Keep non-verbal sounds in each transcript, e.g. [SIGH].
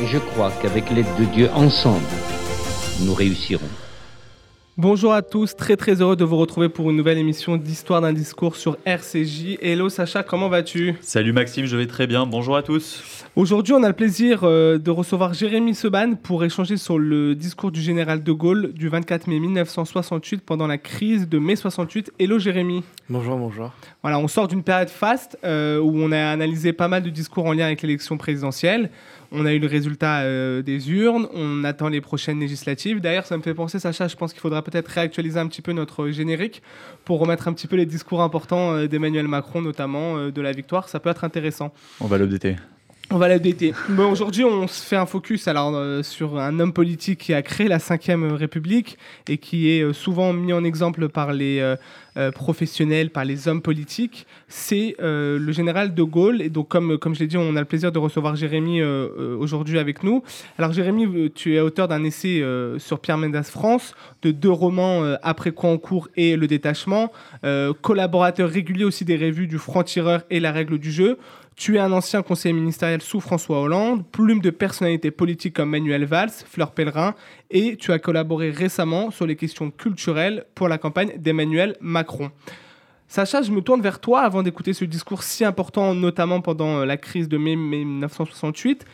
Et je crois qu'avec l'aide de Dieu, ensemble, nous réussirons. Bonjour à tous, très très heureux de vous retrouver pour une nouvelle émission d'Histoire d'un discours sur RCJ. Hello Sacha, comment vas-tu? Salut Maxime, je vais très bien. Bonjour à tous. Aujourd'hui, on a le plaisir euh, de recevoir Jérémy Seban pour échanger sur le discours du général de Gaulle du 24 mai 1968 pendant la crise de mai 68. Hello Jérémy. Bonjour, bonjour. Voilà, on sort d'une période faste euh, où on a analysé pas mal de discours en lien avec l'élection présidentielle. On a eu le résultat euh, des urnes, on attend les prochaines législatives. D'ailleurs, ça me fait penser, Sacha, je pense qu'il faudra peut-être réactualiser un petit peu notre générique pour remettre un petit peu les discours importants euh, d'Emmanuel Macron, notamment euh, de la victoire. Ça peut être intéressant. On va l'updater. On va l'updater. Bon, Aujourd'hui, on se fait un focus alors, euh, sur un homme politique qui a créé la Ve République et qui est euh, souvent mis en exemple par les euh, euh, professionnels, par les hommes politiques. C'est euh, le général de Gaulle. Et donc, comme, comme je l'ai dit, on a le plaisir de recevoir Jérémy euh, aujourd'hui avec nous. Alors, Jérémy, tu es auteur d'un essai sur Pierre Mendès France, de deux romans Après quoi en cours et Le détachement, collaborateur régulier aussi des revues du Franc-Tireur et La règle du jeu. Tu es un ancien conseiller ministériel sous François Hollande, plume de personnalités politiques comme Manuel Valls, Fleur Pellerin, et tu as collaboré récemment sur les questions culturelles pour la campagne d'Emmanuel Macron. Sacha, je me tourne vers toi avant d'écouter ce discours si important, notamment pendant euh, la crise de mai, mai 1968.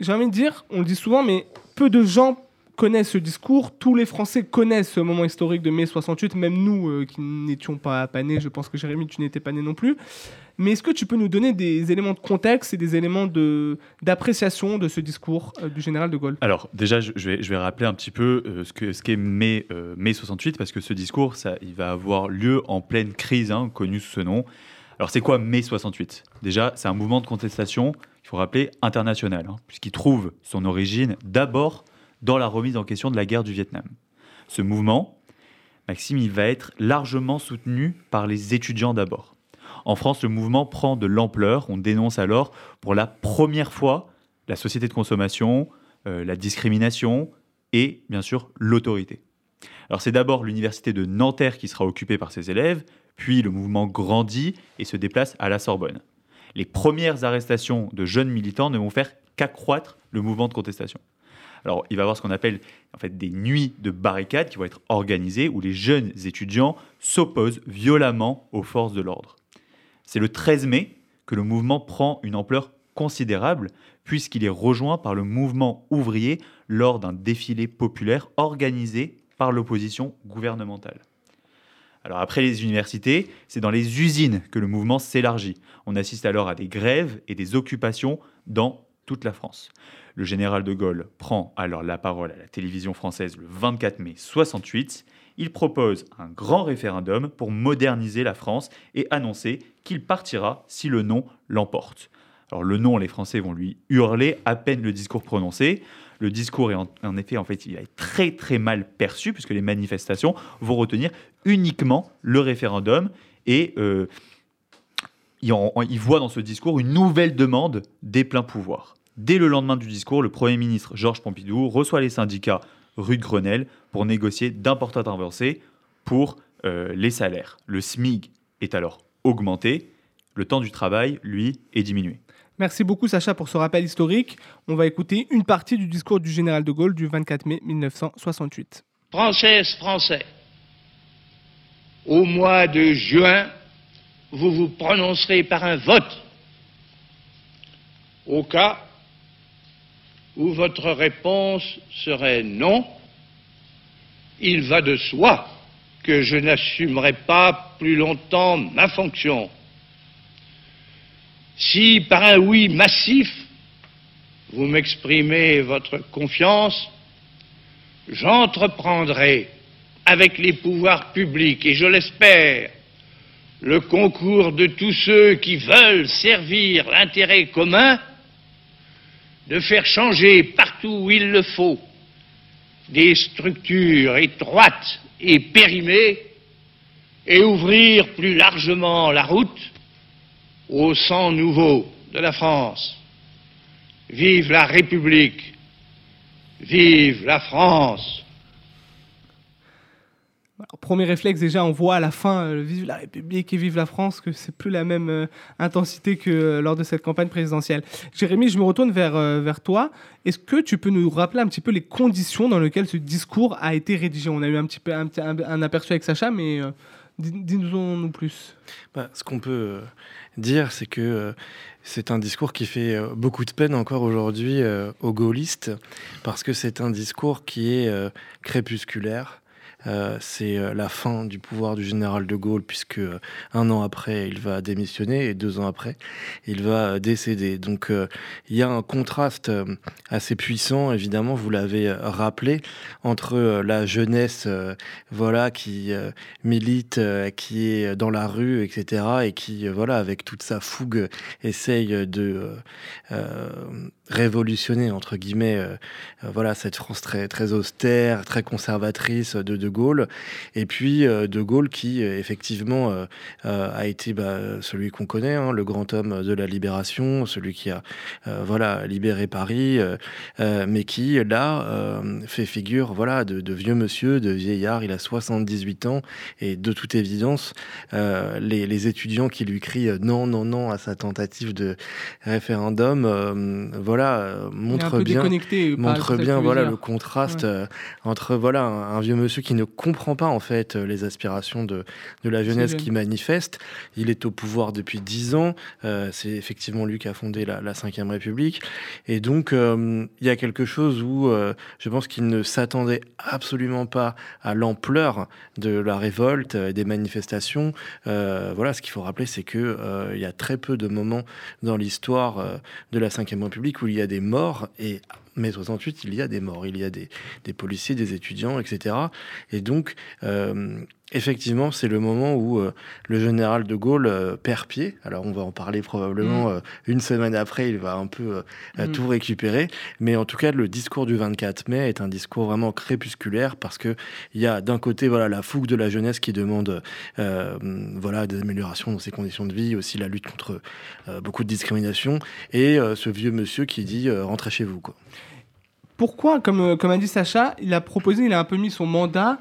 J'ai envie de dire, on le dit souvent, mais peu de gens connaissent ce discours. Tous les Français connaissent ce moment historique de mai 68, même nous euh, qui n'étions pas, pas nés. Je pense que Jérémy, tu n'étais pas né non plus. Mais est-ce que tu peux nous donner des éléments de contexte et des éléments d'appréciation de, ce discours euh, du général de Gaulle? Alors déjà, je, vais, je vais rappeler un petit peu euh, ce qu'est ce qu'est mai, euh, mai 68, parce que ce discours, ça, il va avoir lieu en pleine crise, hein, connu sous ce nom. Alors c'est quoi mai 68 Déjà, c'est un mouvement de contestation, il faut rappeler, international, hein, puisqu'il trouve son origine d'abord dans la remise en question de la guerre du Vietnam. Ce mouvement, Maxime, il va être largement soutenu par les étudiants d'abord. En France, le mouvement prend de l'ampleur. On dénonce alors pour la première fois la société de consommation, euh, la discrimination et bien sûr l'autorité. Alors c'est d'abord l'université de Nanterre qui sera occupée par ses élèves, puis le mouvement grandit et se déplace à la Sorbonne. Les premières arrestations de jeunes militants ne vont faire qu'accroître le mouvement de contestation. Alors, il va y avoir ce qu'on appelle en fait des nuits de barricades qui vont être organisées où les jeunes étudiants s'opposent violemment aux forces de l'ordre. C'est le 13 mai que le mouvement prend une ampleur considérable puisqu'il est rejoint par le mouvement ouvrier lors d'un défilé populaire organisé par l'opposition gouvernementale. Alors après les universités, c'est dans les usines que le mouvement s'élargit. On assiste alors à des grèves et des occupations dans toute la France. Le général de Gaulle prend alors la parole à la télévision française le 24 mai 68. Il propose un grand référendum pour moderniser la France et annoncer qu'il partira si le non l'emporte. Alors le non, les Français vont lui hurler à peine le discours prononcé. Le discours est en, effet, en fait, très très mal perçu puisque les manifestations vont retenir uniquement le référendum et euh, il, en- il voit dans ce discours une nouvelle demande des pleins pouvoirs. Dès le lendemain du discours, le Premier ministre Georges Pompidou reçoit les syndicats rue de Grenelle pour négocier d'importantes avancées pour euh, les salaires. Le SMIC est alors augmenté, le temps du travail, lui, est diminué. Merci beaucoup Sacha pour ce rappel historique. On va écouter une partie du discours du général de Gaulle du 24 mai 1968. Françaises, Français, au mois de juin, vous vous prononcerez par un vote. Au cas où votre réponse serait non, il va de soi que je n'assumerai pas plus longtemps ma fonction. Si par un oui massif, vous m'exprimez votre confiance, j'entreprendrai avec les pouvoirs publics et je l'espère le concours de tous ceux qui veulent servir l'intérêt commun de faire changer partout où il le faut des structures étroites et périmées et ouvrir plus largement la route au sang nouveau de la France. Vive la République, vive la France. Premier réflexe, déjà, on voit à la fin euh, Vive la République et vive la France que c'est plus la même euh, intensité que euh, lors de cette campagne présidentielle. Jérémy, je me retourne vers, vers toi. Est-ce que tu peux nous rappeler un petit peu les conditions dans lesquelles ce discours a été rédigé? On a eu un petit peu un, aperçu avec Sacha, mais dis- dis-nous-en plus. Bah, ce qu'on peut dire, c'est que c'est un discours qui fait beaucoup de peine encore aujourd'hui aux gaullistes, parce que c'est un discours qui est crépusculaire. Euh, c'est euh, la fin du pouvoir du général de Gaulle, puisque euh, un an après, il va démissionner et deux ans après, il va décéder. Donc il y a un contraste assez puissant, évidemment, vous l'avez rappelé, entre la jeunesse voilà, qui milite, qui est dans la rue, etc., et qui, voilà, avec toute sa fougue, essaye de révolutionner, entre guillemets, euh, euh, voilà, cette France très, austère, très conservatrice de De Gaulle. Et puis euh, De Gaulle qui, effectivement, a été bah, celui qu'on connaît, hein, le grand homme de la libération, celui qui a voilà, libéré Paris, mais qui, là, fait figure voilà, de, vieux monsieur, de vieillard. Il a 78 ans et de toute évidence, les, les étudiants qui lui crient non, non, non à sa tentative de référendum, euh, voilà, euh, montre bien, montre bien voilà le contraste Ouais. euh, entre voilà un, un vieux monsieur qui ne comprend pas en fait euh, les aspirations de, de la jeunesse jeune. qui manifeste. Il est au pouvoir depuis dix ans. euh, c'est effectivement lui qui a fondé la, la Ve République. Et donc euh, il y a quelque chose où euh, je pense qu'il ne s'attendait absolument pas à l'ampleur de la révolte et des manifestations. Voilà, ce qu'il faut rappeler, c'est que il y a très peu de moments dans l'histoire de la Ve République il y a des morts et mai 68, il y a des morts, il y a des, des policiers, des étudiants, etc. Et donc, euh, effectivement, c'est le moment où euh, le général de Gaulle euh, perd pied. Alors, on va en parler probablement euh, une semaine après, il va un peu Mm. tout récupérer. Mais en tout cas, le discours du 24 mai est un discours vraiment crépusculaire parce que il y a d'un côté voilà la fougue de la jeunesse qui demande voilà des améliorations dans ses conditions de vie, aussi la lutte contre beaucoup de discrimination, et ce vieux monsieur qui dit rentrez chez vous quoi. Pourquoi, comme, euh, comme a dit Sacha, il a proposé, il a un peu mis son mandat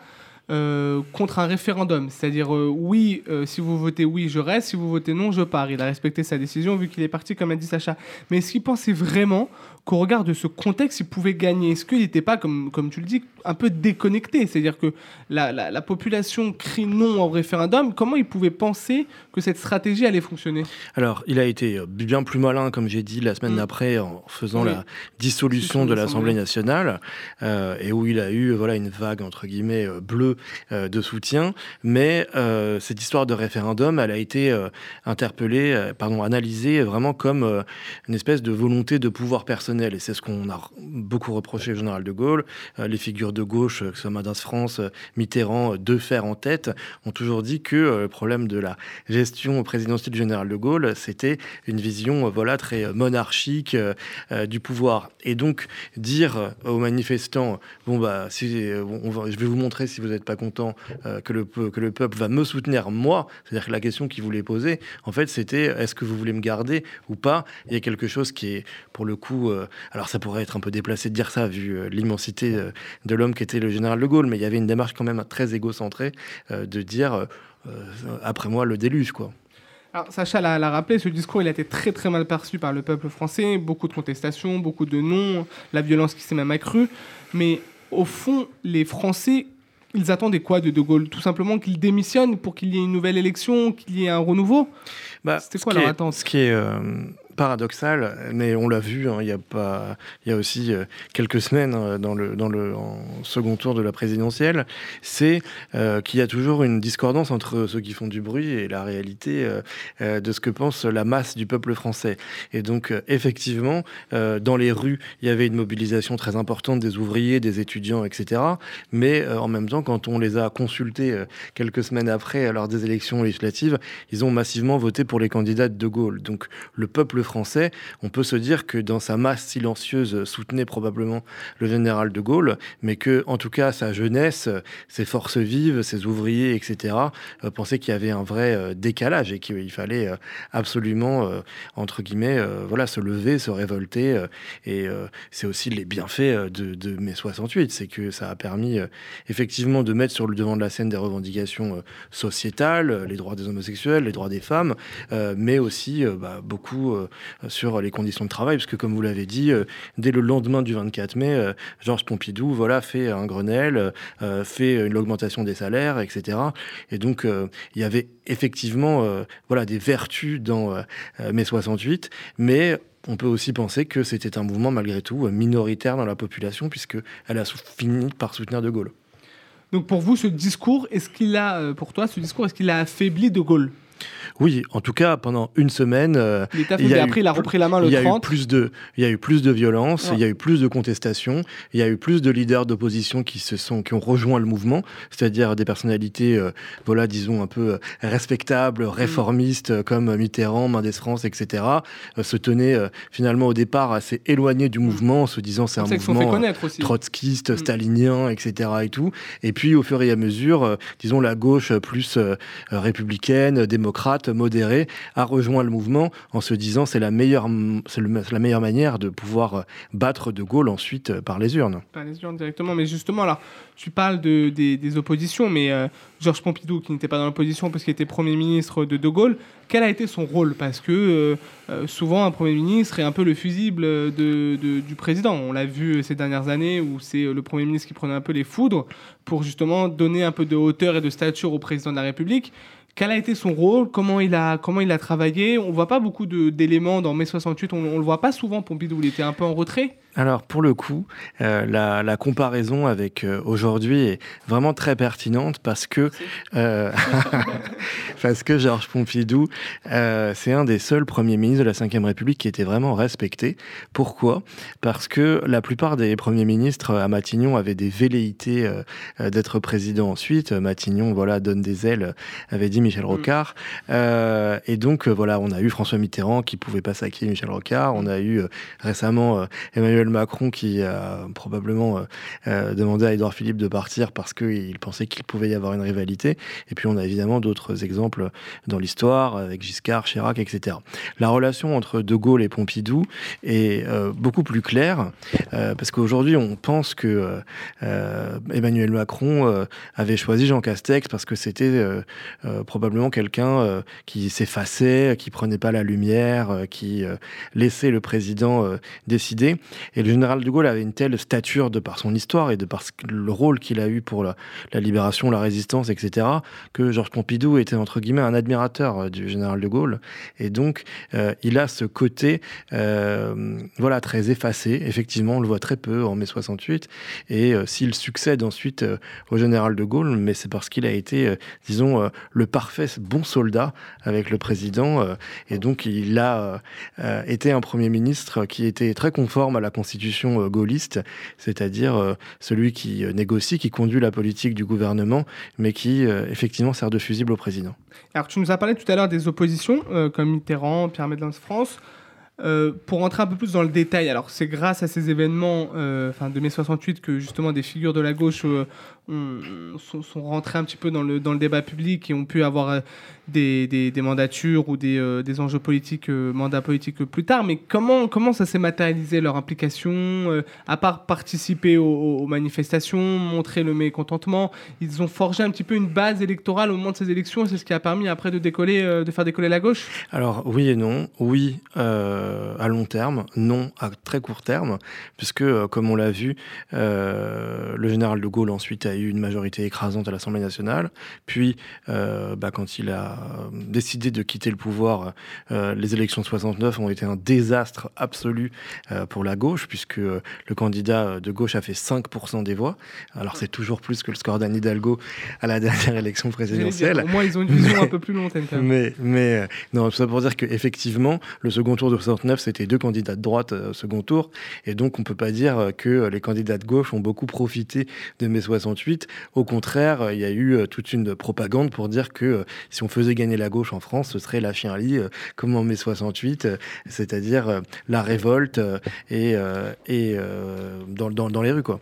euh, contre un référendum. C'est-à-dire, euh, oui, euh, si vous votez oui, je reste, si vous votez non, je pars. Il a respecté sa décision vu qu'il est parti, comme a dit Sacha. Mais est-ce qu'il pensait vraiment qu'au regard de ce contexte, il pouvait gagner? Est-ce qu'il n'était pas, comme, comme tu le dis, un peu déconnecté? C'est-à-dire que la, la, la population crie non au référendum. Comment il pouvait penser que cette stratégie allait fonctionner? Alors, il a été bien plus malin, comme j'ai dit la semaine Mm. d'après, en faisant Oui. la dissolution de l'Assemblée nationale, euh, et où il a eu voilà une vague entre guillemets bleue euh, de soutien. Mais euh, cette histoire de référendum, elle a été euh, interpellée, pardon, analysée vraiment comme une espèce de volonté de pouvoir personnel. Et c'est ce qu'on a beaucoup reproché au général de Gaulle. Les figures de gauche, que ce soit Madras France, Mitterrand, deux fers en tête, ont toujours dit que le problème de la gestion présidentielle du général de Gaulle, c'était une vision voilà très monarchique du pouvoir. Et donc dire aux manifestants bon bah si je vais vous montrer si vous pas content euh, que le que le peuple va me soutenir moi, c'est-à-dire que la question qu'il voulait poser, en fait, c'était est-ce que vous voulez me garder ou pas? Il y a quelque chose qui est pour le coup, euh, alors ça pourrait être un peu déplacé de dire ça vu euh, l'immensité de l'homme qui était le général de Gaulle, mais il y avait une démarche quand même très égocentrée de dire après moi le déluge quoi. Alors, Sacha l'a rappelé, ce discours il a été très très mal perçu par le peuple français, beaucoup de contestations, beaucoup de non, la violence qui s'est même accrue. Mais au fond, les Français, ils attendaient quoi de De Gaulle Tout simplement qu'il démissionne pour qu'il y ait une nouvelle élection, qu'il y ait un renouveau Bah, C'était quoi leur attente Ce qui est euh, paradoxal, mais on l'a vu, hein, il y a pas, il y a aussi euh, quelques semaines euh, dans le dans le second tour de la présidentielle, c'est euh, qu'il y a toujours une discordance entre ceux qui font du bruit et la réalité de ce que pense la masse du peuple français. Et donc effectivement, dans les rues, il y avait une mobilisation très importante des ouvriers, des étudiants, etc. Mais en même temps, quand on les a consultés quelques semaines après, lors des élections législatives, ils ont massivement voté pour les candidats de De Gaulle. Donc le peuple français, on peut se dire que dans sa masse silencieuse soutenait probablement le général de Gaulle, mais que, en tout cas, sa jeunesse, ses forces vives, ses ouvriers, etc., euh, pensaient qu'il y avait un vrai euh, décalage et qu'il fallait euh, absolument, euh, entre guillemets, euh, voilà, se lever, se révolter. euh, et euh, c'est aussi les bienfaits de, de mai 68, c'est que ça a permis euh, effectivement de mettre sur le devant de la scène des revendications euh, sociétales, euh, les droits des homosexuels, les droits des femmes, euh, mais aussi euh, bah, beaucoup euh, sur les conditions de travail, parce que comme vous l'avez dit, euh, dès le lendemain du 24 mai, euh, Georges Pompidou voilà, fait un Grenelle, euh, fait une augmentation des salaires, etc. Et donc, euh, il y avait effectivement euh, voilà, des vertus dans euh, euh, mai 68, mais on peut aussi penser que c'était un mouvement malgré tout euh, minoritaire dans la population, puisqu'elle a fini par soutenir De Gaulle. Donc pour vous, ce discours, est-ce qu'il a, euh, pour toi, ce discours, est-ce qu'il a affaibli De Gaulle? Oui, en tout cas, pendant une semaine, euh, Il y a Après, eu il a repris la main le il y a eu 30. plus de, il y a eu plus de violence, Ouais. il y a eu plus de contestations, il y a eu plus de leaders d'opposition qui se sont, qui ont rejoint le mouvement, c'est-à-dire des personnalités, euh, voilà, disons un peu euh, respectables, réformistes, euh, comme Mitterrand, Mendes France, etc., euh, se tenaient finalement au départ assez éloignés du mouvement, en se disant c'est un mouvement trotskiste, Mm. stalinien, etc. et tout. Et puis, au fur et à mesure, disons, la gauche plus républicaine, euh, démocrate, modérée, a rejoint le mouvement en se disant c'est la meilleure, c'est la meilleure manière de pouvoir euh, battre De Gaulle ensuite euh, par les urnes. Pas les urnes directement, mais justement, tu parles de, des, oppositions, mais euh, Georges Pompidou, qui n'était pas dans l'opposition parce qu'il était Premier ministre de De Gaulle, quel a été son rôle? Parce que souvent, un Premier ministre est un peu le fusible de, du président. On l'a vu ces dernières années où c'est le Premier ministre qui prenait un peu les foudres pour justement donner un peu de hauteur et de stature au président de la République. Quel a été son rôle Comment il a, comment il a travaillé On voit pas beaucoup d'éléments dans mai 68. On, on le voit pas souvent, Pompidou. Il était un peu en retrait. Alors pour le coup, euh, la, la comparaison avec euh, aujourd'hui est vraiment très pertinente parce que euh, [LAUGHS] parce que Georges Pompidou, c'est un des seuls premiers ministres de la Ve République qui était vraiment respecté. Pourquoi? Parce que la plupart des premiers ministres à Matignon avaient des velléités d'être président ensuite. Matignon, voilà, donne des ailes, avait dit Michel Rocard. Euh, et donc voilà, on a eu François Mitterrand qui pouvait pas saquer Michel Rocard. On a eu récemment euh, Macron qui a probablement euh, euh, demandé à Édouard Philippe de partir parce qu'il pensait qu'il pouvait y avoir une rivalité. Et puis on a évidemment d'autres exemples dans l'histoire avec Giscard, Chirac, etc. La relation entre De Gaulle et Pompidou est euh, beaucoup plus claire parce qu'aujourd'hui on pense que Emmanuel Macron avait choisi Jean Castex parce que c'était probablement quelqu'un qui s'effaçait, qui prenait pas la lumière, qui laissait le président décider. Et le général de Gaulle avait une telle stature de par son histoire et de par le rôle qu'il a eu pour la, libération, la résistance, etc., que Georges Pompidou était entre guillemets un admirateur euh, du général de Gaulle. Et donc, euh, il a ce côté, euh, voilà, très effacé. Effectivement, on le voit très peu en mai 68. Et s'il succède ensuite au général de Gaulle, mais c'est parce qu'il a été, disons, le parfait bon soldat avec le président. et donc, il a été un Premier ministre qui était très conforme à la euh, gaulliste, c'est-à-dire euh, celui qui euh, négocie, qui conduit la politique du gouvernement, mais qui, effectivement, sert de fusible au président. Alors, tu nous as parlé tout à l'heure des oppositions, comme Mitterrand, Pierre Médlens France. Euh, pour rentrer un peu plus dans le détail, alors c'est grâce à ces événements euh, enfin, de mai 68 que justement des figures de la gauche euh, sont, sont rentrées un petit peu dans le, dans le débat public et ont pu avoir euh, des, des- mandatures ou des, euh, des enjeux politiques, euh, mandats politiques plus tard. Mais comment, comment ça s'est matérialisé leur implication euh, À part participer aux, manifestations, montrer le mécontentement, ils ont forgé un petit peu une base électorale au moment de ces élections. C'est ce qui a permis après de décoller, euh, de faire décoller la gauche? Alors oui et non. Oui euh, à long terme, non à très court terme, puisque euh, comme on l'a vu, euh, le général de Gaulle ensuite a eu une majorité écrasante à l'Assemblée nationale. Puis euh, bah, quand il a euh, décidé de quitter le pouvoir, euh, les élections de 69 ont été un désastre absolu euh, pour la gauche, puisque le candidat de gauche a fait 5% des voix. Alors c'est toujours plus que le score d'Anne Hidalgo à la [LAUGHS] dernière élection présidentielle. Au moins, ils ont une vision un peu plus lointaine. Mais, mais non, tout ça pour dire qu'effectivement, le second tour de 69, c'était deux candidats de droite au second tour. Et donc, on peut pas dire que les candidats de gauche ont beaucoup profité de mai 68. Au contraire, il y a eu toute une propagande pour dire que si on faisait gagner la gauche en France, ce serait la chien-lit, comme en mai 68, c'est-à-dire la révolte et, dans, les rues, quoi.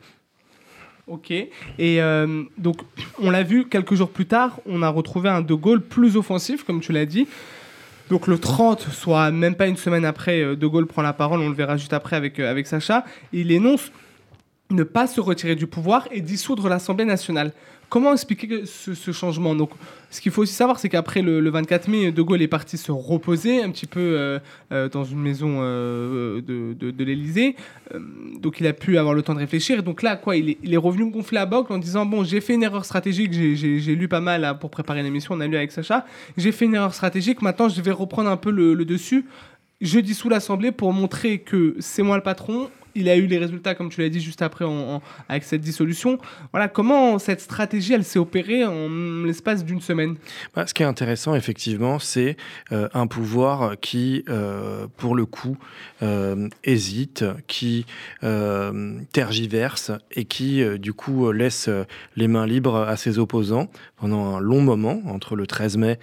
Ok. Et euh, donc, on l'a vu quelques jours plus tard, on a retrouvé un De Gaulle plus offensif, comme tu l'as dit. Donc le 30, soit même pas une semaine après, euh, De Gaulle prend la parole, on le verra juste après euh, avec Sacha. Il énonce ne pas se retirer du pouvoir et dissoudre l'Assemblée nationale. Comment expliquer ce, changement? Donc, ce qu'il faut aussi savoir, c'est qu'après le, 24 mai, De Gaulle est parti se reposer un petit peu euh, euh, dans une maison euh, de, de, l'Élysée. donc, il a pu avoir le temps de réfléchir. Et donc là, quoi, il est, revenu gonfler la boque en disant Bon, j'ai fait une erreur stratégique, j'ai lu pas mal pour préparer l'émission, on a lu avec Sacha. J'ai fait une erreur stratégique, maintenant je vais reprendre un peu le, le dessus. Je dissous l'Assemblée pour montrer que c'est moi le patron, il a eu les résultats, comme tu l'as dit juste après, avec cette dissolution. Voilà, comment cette stratégie, elle s'est opérée en l'espace d'une semaine? Bah, Ce qui est intéressant, effectivement, c'est euh, un pouvoir qui, euh, pour le coup, euh, hésite, qui tergiverse et qui, du coup, laisse les mains libres à ses opposants pendant un long moment, entre le 13 mai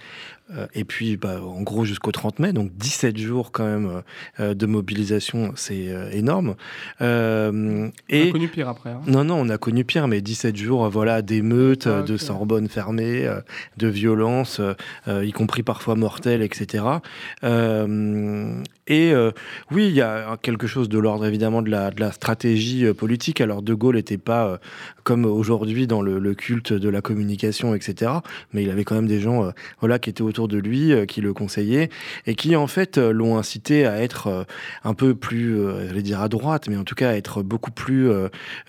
euh, et puis, bah, en gros, jusqu'au 30 mai, donc 17 jours quand même euh, de mobilisation, c'est euh, énorme. et... On a connu pire après. Hein. Non, non, on a connu pire, mais 17 jours, voilà, d'émeutes, ah, de Sorbonne fermée, de violences, y compris parfois mortelles, etc. et oui, il y a quelque chose de l'ordre évidemment de la, de la stratégie politique. Alors, De Gaulle n'était pas comme aujourd'hui dans le, le, culte de la communication, etc. Mais il avait quand même des gens, voilà, qui étaient autour de lui euh, qui le conseillaient et qui en fait euh, l'ont incité à être euh, un peu plus, dire à droite, mais en tout cas à être beaucoup plus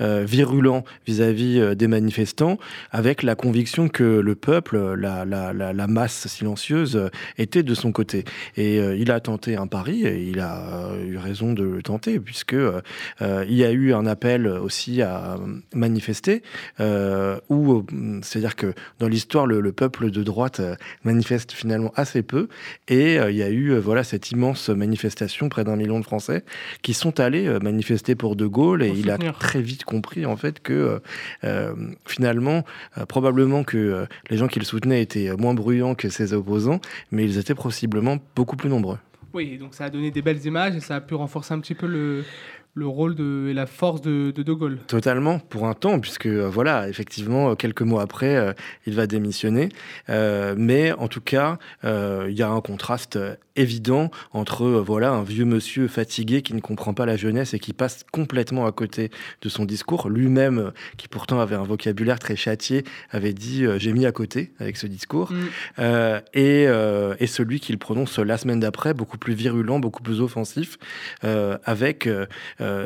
virulent vis-à-vis des manifestants, avec la conviction que le peuple, la, masse silencieuse, était de son côté. Et il a tenté un pari, et il a eu raison de le tenter, puisque il y a eu un appel aussi à manifester, où c'est-à-dire que dans l'histoire, le, le, peuple de droite manifeste finalement assez peu. Et euh, il y a eu euh, voilà cette immense manifestation, près d'un million de Français, qui sont allés euh, manifester pour De Gaulle. Et il a très vite compris en fait que finalement, probablement que les gens qui le soutenaient étaient moins bruyants que ses opposants, mais ils étaient possiblement beaucoup plus nombreux. Oui, donc ça a donné des belles images et ça a pu renforcer un petit peu le, le rôle de, et la force de, de, Gaulle. Totalement, pour un temps, puisque euh, voilà, effectivement, quelques mois après, euh, il va démissionner. Euh, mais en tout cas, il y a un contraste évident entre voilà un vieux monsieur fatigué qui ne comprend pas la jeunesse et qui passe complètement à côté de son discours. Lui-même, qui pourtant avait un vocabulaire très châtié, avait dit j'ai mis à côté avec ce discours. Mm. et, et celui qu'il prononce la semaine d'après, beaucoup plus virulent, beaucoup plus offensif, avec euh,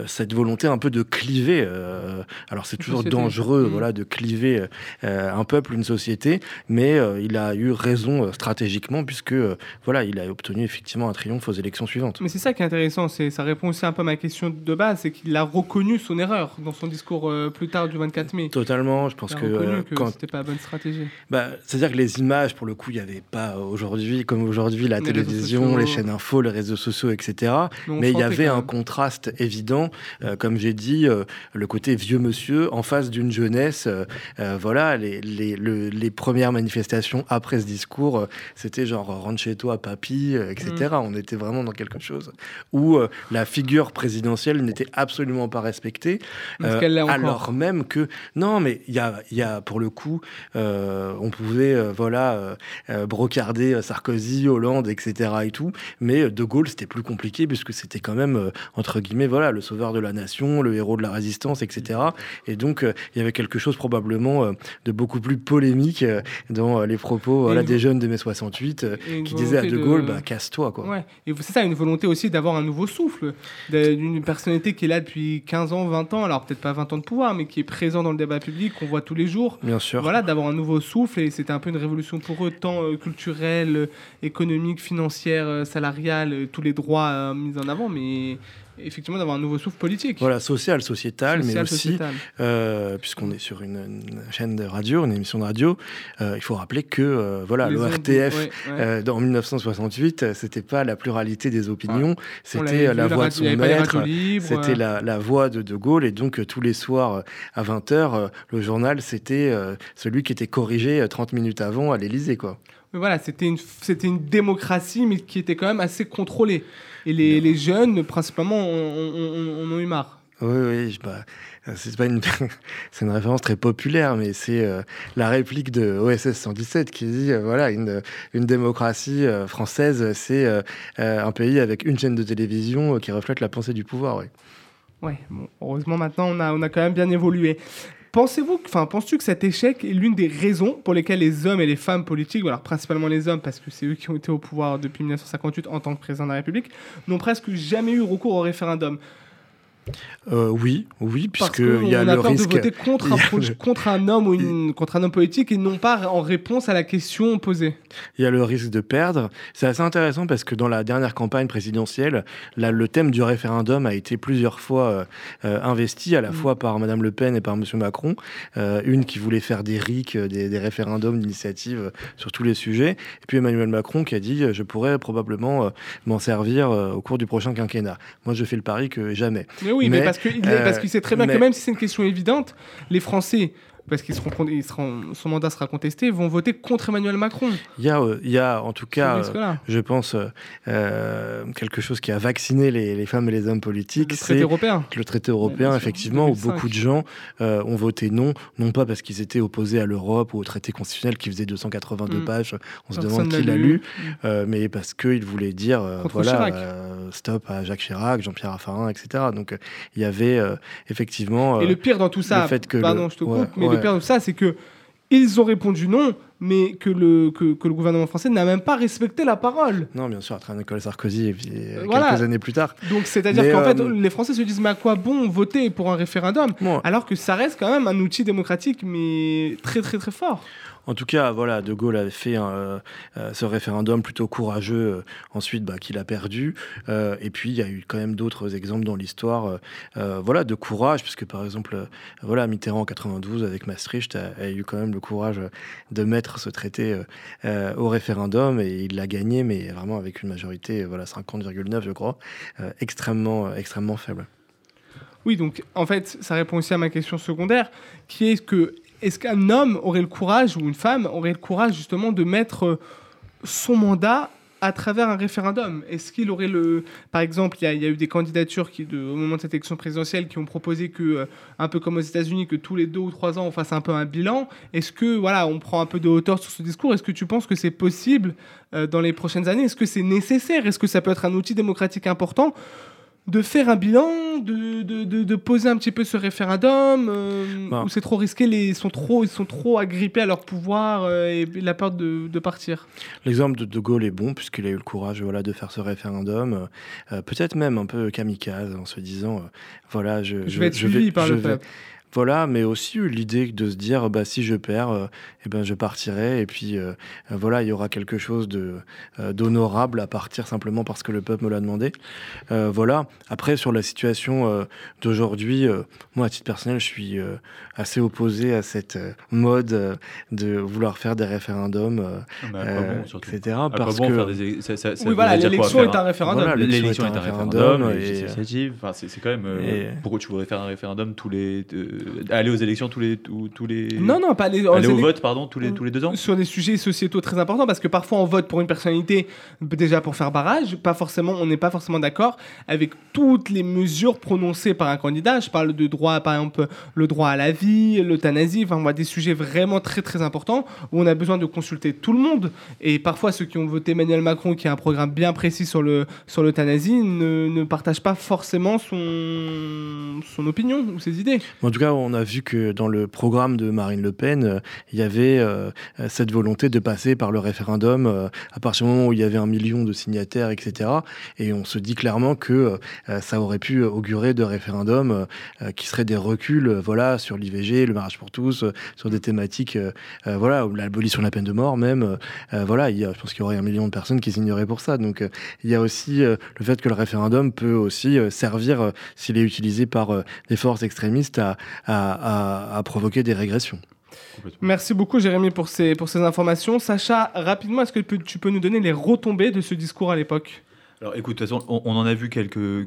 cette volonté un peu de cliver. Euh, alors c'est toujours dangereux, mmh. voilà, de cliver euh, un peuple, une société, mais il a eu raison stratégiquement puisque voilà, il a obtenu effectivement un triomphe aux élections suivantes. Mais c'est ça qui est intéressant, c'est ça répond aussi un peu à ma question de base, c'est qu'il a reconnu son erreur dans son discours plus tard du 24 mai. Totalement, je pense il a que, que c'était pas la bonne stratégie. Bah, c'est-à-dire que les images, pour le coup, il n'y avait pas aujourd'hui, comme aujourd'hui, la télévision, les chaînes info, les réseaux sociaux, etc. Mais, il y avait un contraste évident euh, comme j'ai dit, euh, le côté vieux monsieur en face d'une jeunesse. Euh, voilà, les, les, les, premières manifestations après ce discours, c'était genre rentre chez toi, papy, etc. Mm. On était vraiment dans quelque chose où la figure présidentielle n'était absolument pas respectée. alors même que non, mais il y a, y a pour le coup, on pouvait voilà brocarder Sarkozy, Hollande, etc. et tout, mais De Gaulle c'était plus compliqué puisque c'était quand même entre guillemets voilà le sauveur de la nation, le héros de la résistance, etc. Et donc, euh, il y avait quelque chose probablement euh, de beaucoup plus polémique euh, dans les propos des jeunes de mai 68 qui disaient à De Gaulle, bah, casse-toi. Quoi. Ouais. Et c'est ça, une volonté aussi d'avoir un nouveau souffle, d'une personnalité qui est là depuis 15 ans, 20 ans, alors peut-être pas 20 ans de pouvoir, mais qui est présent dans le débat public, qu'on voit tous les jours. Bien sûr. Voilà, d'avoir un nouveau souffle, et c'était un peu une révolution pour eux, tant culturelle, économique, financière, salariale, tous les droits mis en avant, mais effectivement d'avoir un nouveau souffle politique. Voilà, social, sociétal, mais aussi, euh, puisqu'on est sur une, une chaîne de radio, une émission de radio, euh, il faut rappeler que euh, voilà, l'ORTF, ouais, ouais. euh, dans 1968, euh, c'était pas la pluralité des opinions, On c'était la la voix de radio- son maître, c'était la, la voix de De Gaulle, et donc tous les soirs à 20h, le journal, c'était celui qui était corrigé euh, 30 minutes avant à l'Élysée, quoi. Mais voilà, c'était une, c'était une démocratie, mais qui était quand même assez contrôlée. Et les, les jeunes, principalement, en ont, ont eu marre. Oui, oui, bah, c'est pas une, [LAUGHS] c'est une référence très populaire, mais c'est euh, la réplique de OSS 117 qui dit euh, voilà une, une démocratie euh, française, c'est un pays avec une chaîne de télévision qui reflète la pensée du pouvoir. Oui. Ouais, bon, heureusement maintenant on a, on a quand même bien évolué. Pensez-vous, enfin, penses-tu que cet échec est l'une des raisons pour lesquelles les hommes et les femmes politiques, ou alors principalement les hommes, parce que c'est eux qui ont été au pouvoir depuis 1958 en tant que président de la République, n'ont presque jamais eu recours au référendum? Euh, oui, oui, puisque il y a le peur risque. de voter contre un, [LAUGHS] pro- le- contre un homme ou une, contre un homme politique et non pas en réponse à la question posée. Il y a le risque de perdre. C'est assez intéressant parce que dans la dernière campagne présidentielle, là, le thème du référendum a été plusieurs fois euh, euh, investi, à la Mm. fois par Madame Le Pen et par Monsieur Macron. Euh, une qui voulait faire des RIC, des, des référendums d'initiative sur tous les sujets. Et puis Emmanuel Macron qui a dit Je pourrais probablement m'en servir au cours du prochain quinquennat. Moi, je fais le pari que jamais. Mais oui, mais, parce qu'il euh, sait très bien que même si c'est une question évidente, les Français, parce qu'ils seront, con- ils seront, son mandat sera contesté, vont voter contre Emmanuel Macron. Il y a, euh, il y a en tout cas, euh, je pense, euh, quelque chose qui a vacciné les, les femmes et les hommes politiques. Le traité européen. Le traité européen, effectivement, où 2005. beaucoup de gens ont voté non, non pas parce qu'ils étaient opposés à l'Europe ou au traité constitutionnel qui faisait 282 Mm. pages, on se Personne demande qui l'a lu. Mm. mais parce qu'ils voulaient dire, voilà, stop à Jacques Chirac, Jean-Pierre Raffarin, etc. Donc il y avait effectivement... Et le pire dans tout ça, le fait que pardon, le- je te coupe, ouais, mais ouais. Ça, c'est que ils ont répondu non, mais que le, que, que le gouvernement français n'a même pas respecté la parole. Non, bien sûr, après Nicolas Sarkozy, et puis euh, Voilà. quelques années plus tard. Donc c'est-à-dire qu'en euh, fait, les Français se disent mais à quoi bon voter pour un référendum? Bon. alors que ça reste quand même un outil démocratique mais très très très fort. En tout cas, voilà, De Gaulle avait fait euh, euh, ce référendum plutôt courageux, euh, ensuite bah, qu'il a perdu. Et puis, il y a eu quand même d'autres exemples dans l'histoire voilà, de courage, puisque par exemple, voilà, Mitterrand en 92 avec Maastricht a, a eu quand même le courage de mettre ce traité au référendum et il l'a gagné, mais vraiment avec une majorité, voilà, 50,9 je crois, extrêmement, extrêmement faible. Oui, donc en fait, ça répond aussi à ma question secondaire, qui est que est-ce qu'un homme aurait le courage ou une femme aurait le courage justement de mettre euh, son mandat à travers un référendum? Est-ce qu'il aurait le... Par exemple, il y, a- eu des candidatures qui, au moment de cette élection présidentielle qui ont proposé que, euh, un peu comme aux États-Unis, que tous les deux ou trois ans on fasse un peu un bilan? Est-ce que, voilà, on prend un peu de hauteur sur ce discours? Est-ce que tu penses que c'est possible euh, dans les prochaines années? Est-ce que c'est nécessaire? Est-ce que ça peut être un outil démocratique important de faire un bilan, de, de, de, de poser un petit peu ce référendum, euh, Bah. ou c'est trop risqué, les, ils, sont trop, ils sont trop agrippés à leur pouvoir euh, et la peur de, de partir? L'exemple de De Gaulle est bon puisqu'il a eu le courage voilà, de faire ce référendum, euh, peut-être même un peu kamikaze en se disant voilà je, Je vais être suivi par le vais- peuple. Voilà, mais aussi eu l'idée de se dire bah si je perds, euh, eh ben je partirai et puis euh, euh, voilà il y aura quelque chose de euh, d'honorable à partir simplement parce que le peuple me l'a demandé. Euh, voilà. Après sur la situation euh, d'aujourd'hui, euh, moi à titre personnel je suis euh, assez opposé à cette mode euh, de vouloir faire des référendums, euh, euh, bon, etc. À Parce bon que faire des- ça- ça- ça Oui, voilà, voudrait dire quoi, l'élection est un référendum. Voilà, L'élection est un référendum, et- initiatives, enfin, c'est c'est quand même. euh, Et- Pourquoi tu voudrais faire un référendum tous les. euh, aller aux élections tous les. Tous, tous les Non, non, pas les. Aller c'est au vote, pardon, tous les, tous les deux ans Sur des sujets sociétaux très importants, parce que parfois on vote pour une personnalité déjà pour faire barrage, pas forcément, on n'est pas forcément d'accord avec toutes les mesures prononcées par un candidat. Je parle de droit, par exemple, le droit à la vie, l'euthanasie, enfin, on voit des sujets vraiment très très importants où on a besoin de consulter tout le monde. Et parfois ceux qui ont voté Emmanuel Macron, qui a un programme bien précis sur le sur l'euthanasie, ne, ne partagent pas forcément son son opinion ou ses idées. En tout cas, on a vu que dans le programme de Marine Le Pen, euh, il y avait euh, cette volonté de passer par le référendum euh, à partir du moment où il y avait un million de signataires, etc. Et on se dit clairement que euh, ça aurait pu augurer de référendums euh, qui seraient des reculs, euh, voilà, sur l'IVG, le mariage pour tous, euh, sur des thématiques, euh, euh, voilà, l'abolition de la peine de mort même. euh, euh, voilà, il y a, je pense qu'il y aurait un million de personnes qui signeraient pour ça. Donc, euh, il y a aussi euh, le fait que le référendum peut aussi euh, servir, euh, s'il est utilisé par euh, des forces extrémistes, à, à- à- à provoquer des régressions. Merci beaucoup, Jérémy, pour ces, pour ces informations. Sacha, rapidement, est-ce que tu peux, tu peux nous donner les retombées de ce discours à l'époque? Alors écoute, de toute façon, on, on en a vu quelques,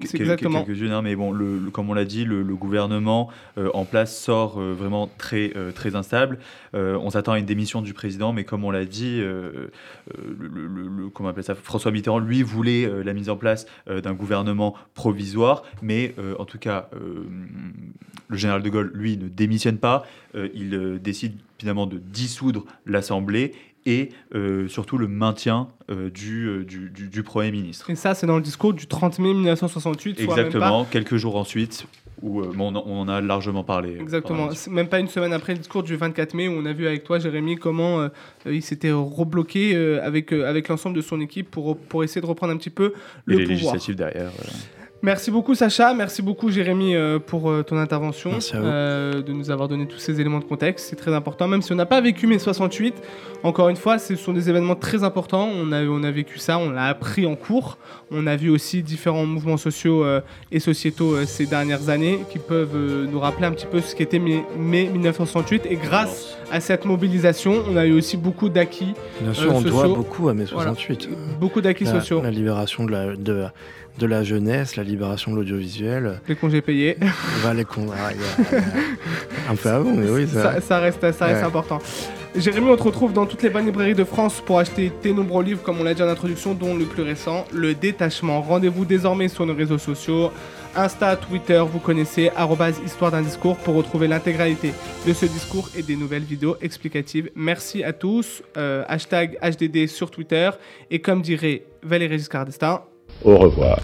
quelques-unes, hein, mais bon, le, le- comme on l'a dit, le, le gouvernement euh, en place sort euh, vraiment très, euh, très instable. On s'attend à une démission du président, mais comme on l'a dit, le, le- le- le- comment on appelle ça, François Mitterrand, lui, voulait la mise en place d'un gouvernement provisoire, mais en tout cas, le général de Gaulle, lui, ne démissionne pas. Il décide finalement de dissoudre l'Assemblée et euh, surtout le maintien euh, du, euh, du, du- du Premier ministre. Et ça, c'est dans le discours du 30 mai 1968. soit même Exactement, pas- quelques jours ensuite, où euh, on, en- a largement parlé. Exactement. même pas une semaine après le discours du 24 mai où on a vu avec toi, Jérémy, comment il s'était rebloqué avec, avec l'ensemble de son équipe pour, pour essayer de reprendre un petit peu Et le les pouvoir. législatives derrière. Merci beaucoup Sacha, merci beaucoup Jérémy euh, pour euh, ton intervention, Merci à vous. euh, de nous avoir donné tous ces éléments de contexte, c'est très important, même si on n'a pas vécu mai 68, encore une fois ce sont des événements très importants, on a, on a vécu ça, on l'a appris en cours, on a vu aussi différents mouvements sociaux euh, et sociétaux ces dernières années qui peuvent nous rappeler un petit peu ce qu'était mai, mai 1968 et grâce à cette mobilisation on a eu aussi beaucoup d'acquis, Bien sûr, on doit beaucoup à mai Voilà. 68. beaucoup d'acquis La, sociaux, la libération de la, de, de la jeunesse, la libération de l'audiovisuel. les congés payés. Va [LAUGHS] les con- ah, un peu avant, mais oui, ça. reste, ça reste Ouais. important. Jérémy, on te retrouve dans toutes les bonnes librairies de France pour acheter tes nombreux livres, comme on l'a dit en introduction, dont le plus récent, Le Détachement. Rendez-vous désormais sur nos réseaux sociaux, Insta, Twitter, vous connaissez, Histoire d'un discours, pour retrouver l'intégralité de ce discours et des nouvelles vidéos explicatives. Merci à tous. Euh, hashtag HDD sur Twitter. Et comme dirait Valéry Giscard d'Estaing, Au revoir.